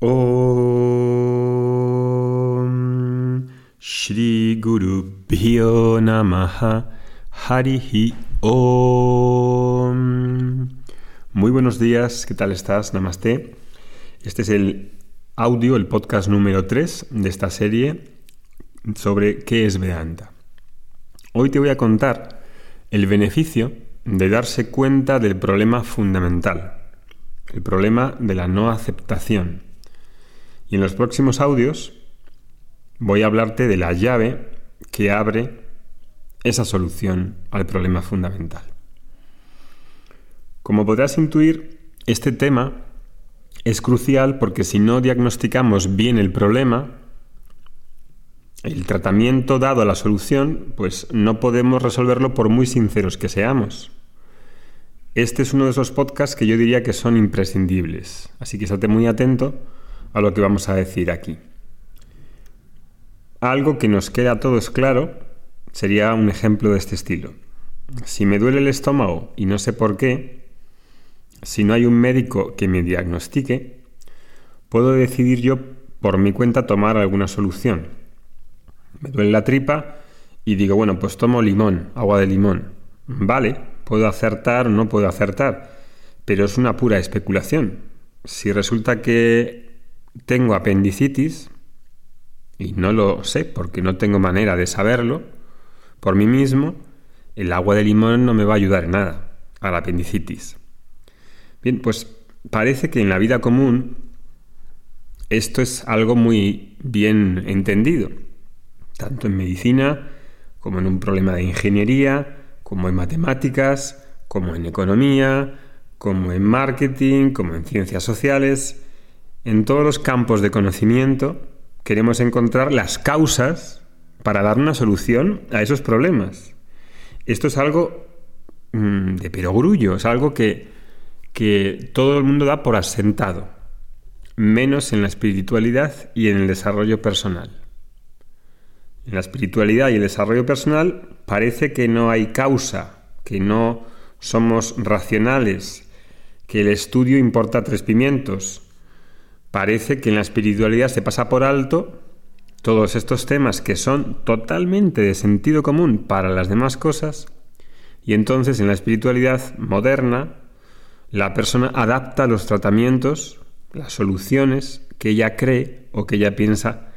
Om Shri Guru Pyo Namaha Harihi Om. Muy buenos días, ¿qué tal estás? Namaste. Este es el audio, el podcast número 3 de esta serie sobre qué es Vedanta. Hoy te voy a contar el beneficio de darse cuenta del problema fundamental, el problema de la no aceptación y en los próximos audios voy a hablarte de la llave que abre esa solución al problema fundamental. Como podrás intuir, este tema es crucial porque si no diagnosticamos bien el problema, el tratamiento dado a la solución, pues no podemos resolverlo por muy sinceros que seamos. Este es uno de esos podcasts que yo diría que son imprescindibles, así que estate muy atento a lo que vamos a decir aquí. Algo que nos queda a todos claro sería un ejemplo de este estilo. Si me duele el estómago y no sé por qué, si no hay un médico que me diagnostique, puedo decidir yo por mi cuenta tomar alguna solución. Me duele la tripa y digo, bueno, pues tomo limón, agua de limón. Vale, puedo acertar o no puedo acertar, pero es una pura especulación. Si resulta que tengo apendicitis y no lo sé porque no tengo manera de saberlo por mí mismo, el agua de limón no me va a ayudar en nada a la apendicitis. Bien, pues parece que en la vida común esto es algo muy bien entendido, tanto en medicina como en un problema de ingeniería, como en matemáticas, como en economía, como en marketing, como en ciencias sociales. En todos los campos de conocimiento queremos encontrar las causas para dar una solución a esos problemas. Esto es algo mm, de perogrullo, es algo que, que todo el mundo da por asentado, menos en la espiritualidad y en el desarrollo personal. En la espiritualidad y el desarrollo personal parece que no hay causa, que no somos racionales, que el estudio importa tres pimientos, parece que en la espiritualidad se pasa por alto todos estos temas que son totalmente de sentido común para las demás cosas y entonces en la espiritualidad moderna la persona adapta los tratamientos, las soluciones que ella cree o que ella piensa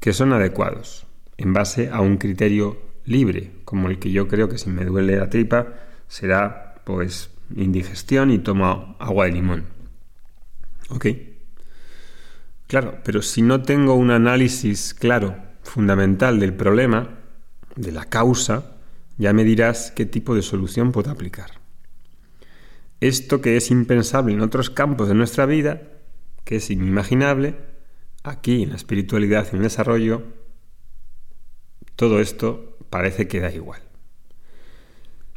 que son adecuados en base a un criterio libre, como el que yo creo que si me duele la tripa será pues indigestión y tomo agua de limón. ¿Ok? Claro, pero si no tengo un análisis claro, fundamental del problema, de la causa, ya me dirás qué tipo de solución puedo aplicar. Esto que es impensable en otros campos de nuestra vida, que es inimaginable, aquí en la espiritualidad y en el desarrollo, todo esto parece que da igual.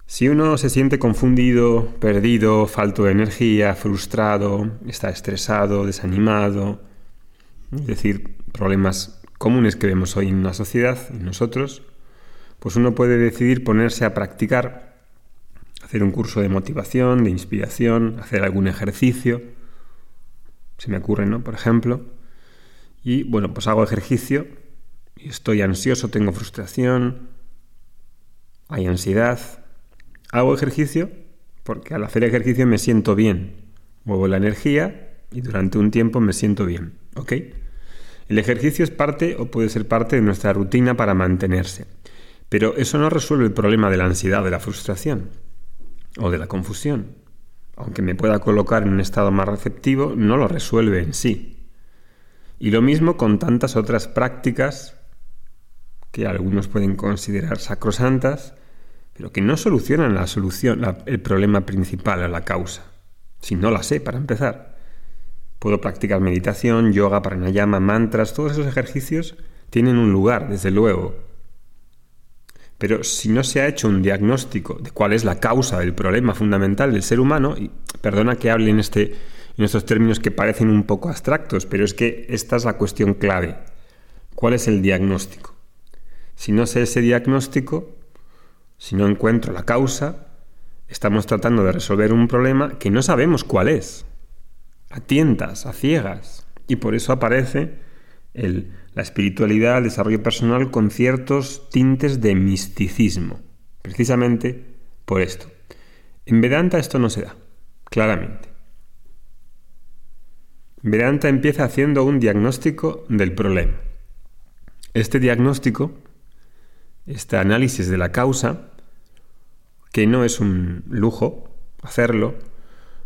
Si uno se siente confundido, perdido, falto de energía, frustrado, está estresado, desanimado, es decir, problemas comunes que vemos hoy en la sociedad, en nosotros, pues uno puede decidir ponerse a practicar, hacer un curso de motivación, de inspiración, hacer algún ejercicio, se me ocurre, ¿no? Por ejemplo, y bueno, pues hago ejercicio y estoy ansioso, tengo frustración, hay ansiedad, hago ejercicio porque al hacer ejercicio me siento bien, muevo la energía y durante un tiempo me siento bien, ¿ok? El ejercicio es parte o puede ser parte de nuestra rutina para mantenerse, pero eso no resuelve el problema de la ansiedad, de la frustración o de la confusión. Aunque me pueda colocar en un estado más receptivo, no lo resuelve en sí. Y lo mismo con tantas otras prácticas que algunos pueden considerar sacrosantas, pero que no solucionan la solución, el problema principal, la causa. Si no la sé, para empezar. Puedo practicar meditación, yoga, pranayama, mantras, todos esos ejercicios tienen un lugar, desde luego. Pero si no se ha hecho un diagnóstico de cuál es la causa del problema fundamental del ser humano, y perdona que hable en, este, en estos términos que parecen un poco abstractos, pero es que esta es la cuestión clave. ¿Cuál es el diagnóstico? Si no sé ese diagnóstico, si no encuentro la causa, estamos tratando de resolver un problema que no sabemos cuál es a tientas, a ciegas, Y por eso aparece la espiritualidad, el desarrollo personal con ciertos tintes de misticismo. Precisamente por esto. En Vedanta esto no se da, claramente. Vedanta empieza haciendo un diagnóstico del problema. Este diagnóstico, este análisis de la causa, que no es un lujo hacerlo,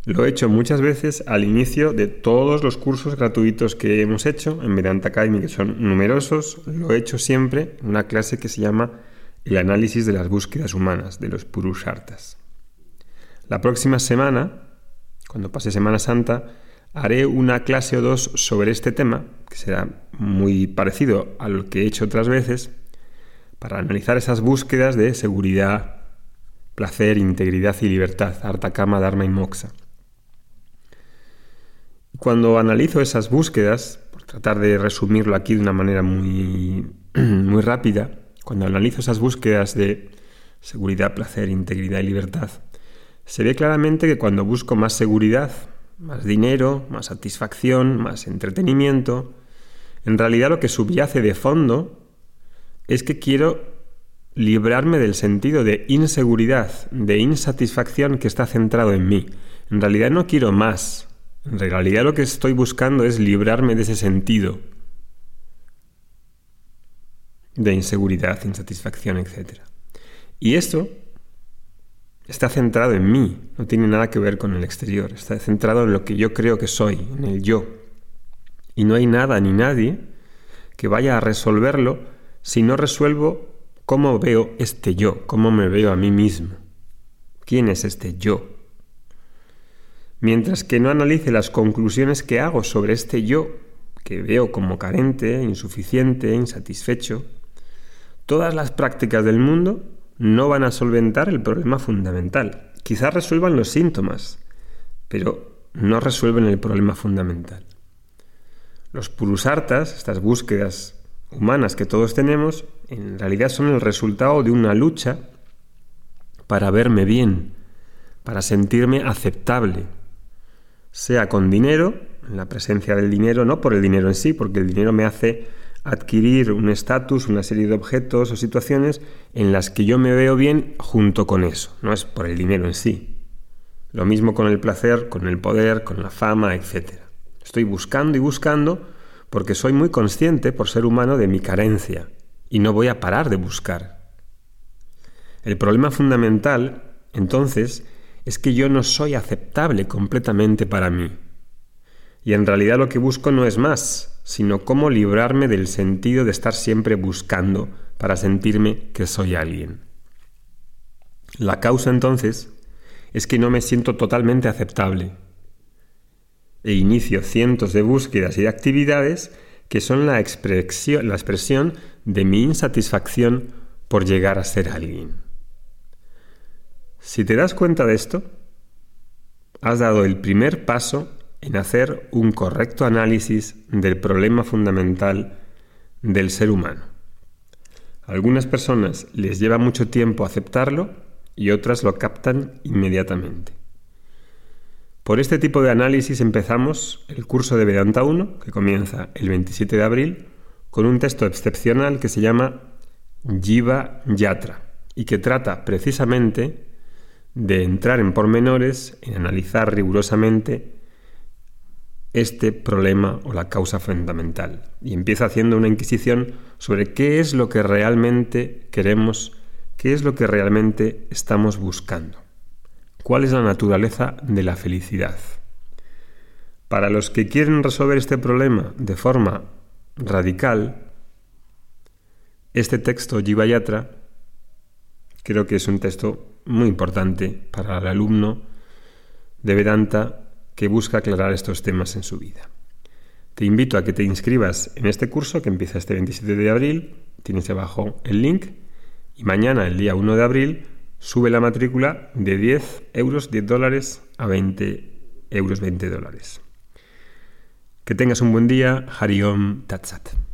lo he hecho muchas veces al inicio de todos los cursos gratuitos que hemos hecho en Vedanta Academy, que son numerosos. Lo he hecho siempre en una clase que se llama El análisis de las búsquedas humanas, de los Purushartas. La próxima semana, cuando pase Semana Santa, haré una clase o dos sobre este tema, que será muy parecido a lo que he hecho otras veces, para analizar esas búsquedas de seguridad, placer, integridad y libertad, Arta Kama, Dharma y Moksha. Cuando analizo esas búsquedas, por tratar de resumirlo aquí de una manera muy, muy rápida, cuando analizo esas búsquedas de seguridad, placer, integridad y libertad, se ve claramente que cuando busco más seguridad, más dinero, más satisfacción, más entretenimiento, en realidad lo que subyace de fondo es que quiero librarme del sentido de inseguridad, de insatisfacción que está centrado en mí. En realidad no quiero más, en realidad lo que estoy buscando es librarme de ese sentido de inseguridad, insatisfacción, etc. Y esto está centrado en mí, no tiene nada que ver con el exterior, está centrado en lo que yo creo que soy, en el yo. Y no hay nada ni nadie que vaya a resolverlo si no resuelvo cómo veo este yo, cómo me veo a mí mismo. ¿Quién es este yo? Mientras que no analice las conclusiones que hago sobre este yo, que veo como carente, insuficiente, insatisfecho, todas las prácticas del mundo no van a solventar el problema fundamental. Quizás resuelvan los síntomas, pero no resuelven el problema fundamental. Los purusartas, estas búsquedas humanas que todos tenemos, en realidad son el resultado de una lucha para verme bien, para sentirme aceptable, sea con dinero, en la presencia del dinero, no por el dinero en sí, porque el dinero me hace adquirir un estatus, una serie de objetos o situaciones en las que yo me veo bien junto con eso, no es por el dinero en sí. Lo mismo con el placer, con el poder, con la fama, etc. Estoy buscando y buscando porque soy muy consciente, por ser humano, de mi carencia y no voy a parar de buscar. El problema fundamental, entonces, es que yo no soy aceptable completamente para mí. Y en realidad lo que busco no es más, sino cómo librarme del sentido de estar siempre buscando para sentirme que soy alguien. La causa entonces es que no me siento totalmente aceptable e inicio cientos de búsquedas y de actividades que son la expresión, la expresión de mi insatisfacción por llegar a ser alguien. Si te das cuenta de esto, has dado el primer paso en hacer un correcto análisis del problema fundamental del ser humano. A algunas personas les lleva mucho tiempo aceptarlo y otras lo captan inmediatamente. Por este tipo de análisis empezamos el curso de Vedanta 1, que comienza el 27 de abril, con un texto excepcional que se llama Jiva Yatra y que trata precisamente de entrar en pormenores, en analizar rigurosamente este problema o la causa fundamental. Y empieza haciendo una inquisición sobre qué es lo que realmente queremos, qué es lo que realmente estamos buscando, cuál es la naturaleza de la felicidad. Para los que quieren resolver este problema de forma radical, este texto Jivayatra creo que es un texto muy importante para el alumno de Vedanta que busca aclarar estos temas en su vida. Te invito a que te inscribas en este curso que empieza este 27 de abril, tienes abajo el link, y mañana, el día 1 de abril, sube la matrícula de 10 euros, 10 dólares a 20 euros, 20 dólares. Que tengas un buen día, Hariom Tatsat.